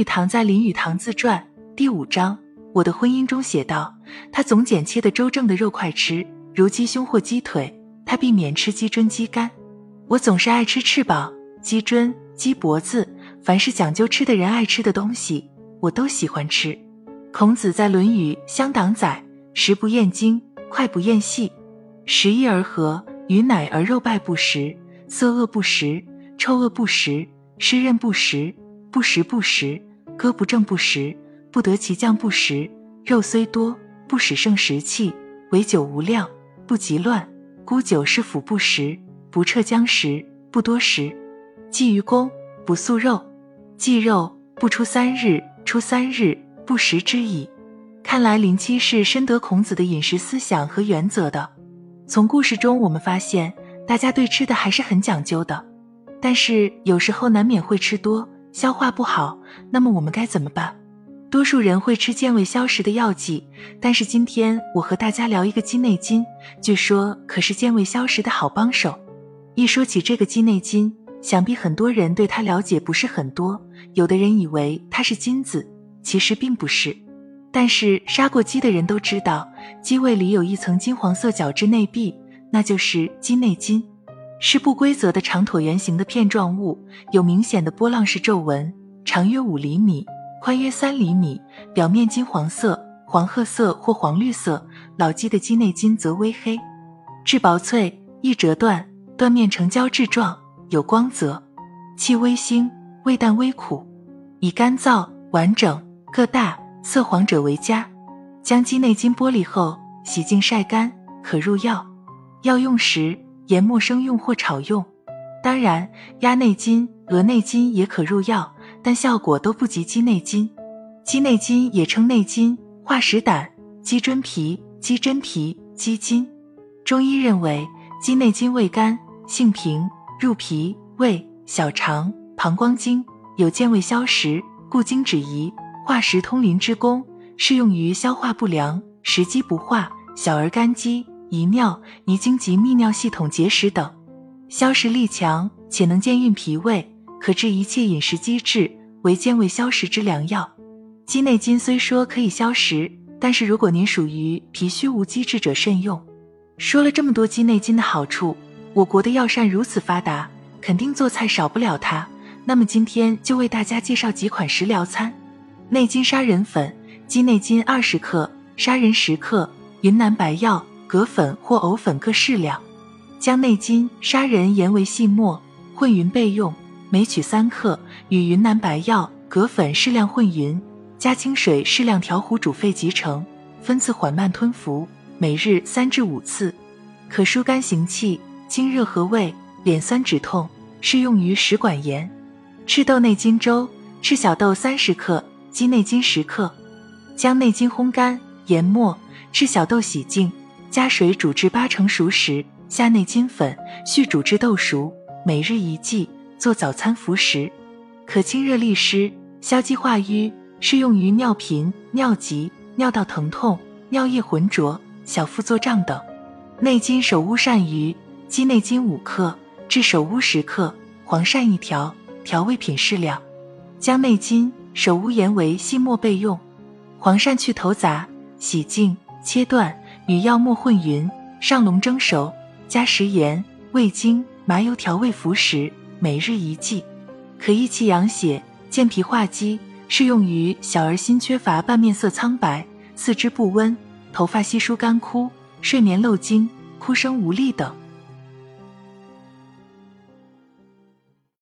语堂在《林语堂自传》第五章《我的婚姻》中写道：“他总捡切的周正的肉块吃，如鸡胸或鸡腿。他避免吃鸡胗、鸡肝。我总是爱吃翅膀、鸡胗、鸡脖子，凡是讲究吃的人爱吃的东西，我都喜欢吃。”孔子在《论语·乡党》载：“食不厌精，脍不厌细。食一而和，鱼乃而肉败不食，色恶不食，臭恶不食，湿润不食。”不食不食，歌不正不食，不得其将不食。肉虽多，不使胜食气；唯酒无量，不及乱。孤酒是腐不食，不彻将食，不多食。祭于公，不素肉。祭肉不出三日，出三日不食之矣。看来林七是深得孔子的饮食思想和原则的。从故事中我们发现，大家对吃的还是很讲究的，但是有时候难免会吃多。消化不好，那么我们该怎么办？多数人会吃健胃消食的药剂，但是今天我和大家聊一个鸡内金，据说可是健胃消食的好帮手。一说起这个鸡内金，想必很多人对它了解不是很多，有的人以为它是金子，其实并不是。但是杀过鸡的人都知道，鸡胃里有一层金黄色角质内壁，那就是鸡内金。是不规则的长椭圆形的片状物，有明显的波浪式皱纹，长约五厘米，宽约三厘米，表面金黄色、黄褐色或黄绿色。老鸡的鸡内金则微黑，质薄脆，易折断，断面呈胶质状，有光泽，气微腥，味淡微苦，以干燥、完整、个大、色黄者为佳。将鸡内金剥离后，洗净晒干，可入药。药用时。研末生用或炒用，当然鸭内金、鹅内金也可入药，但效果都不及鸡内金。鸡内金也称内金、化石胆、鸡胗皮、鸡胗皮、鸡筋。中医认为，鸡内金味甘，性平，入脾、胃、小肠、膀胱经，有健胃消食、固精止遗、化食通淋之功，适用于消化不良、食积不化、小儿干积。遗尿、遗精及泌尿系统结石等，消食力强且能健运脾胃，可治一切饮食积滞，为健胃消食之良药。鸡内金虽说可以消食，但是如果您属于脾虚无积滞者，慎用。说了这么多鸡内金的好处，我国的药膳如此发达，肯定做菜少不了它。那么今天就为大家介绍几款食疗餐：内金砂仁粉，鸡内金二十克，砂仁十克，云南白药。葛粉或藕粉各适量，将内金、砂仁研为细末，混匀备用。每取三克，与云南白药、葛粉适量混匀，加清水适量调糊煮沸即成。分次缓慢吞服，每日三至五次，可疏肝行气、清热和胃、敛酸止痛，适用于食管炎。赤豆内金粥：赤小豆三十克，鸡内金十克，将内金烘干研末，赤小豆洗净。加水煮至八成熟时，下内金粉，续煮至豆熟，每日一剂，做早餐服食，可清热利湿、消积化瘀，适用于尿频、尿急、尿道疼痛、尿液浑浊、小腹作胀等。内金首乌鳝鱼，鸡内金五克，至首乌十克，黄鳝一条，调味品适量。将内金、首乌研为细末备用。黄鳝去头杂，洗净，切断。与药末混匀，上笼蒸熟，加食盐、味精、麻油调味服食，每日一剂，可益气养血、健脾化积，适用于小儿心缺乏、半面色苍白、四肢不温、头发稀疏干枯、睡眠漏精、哭声无力等。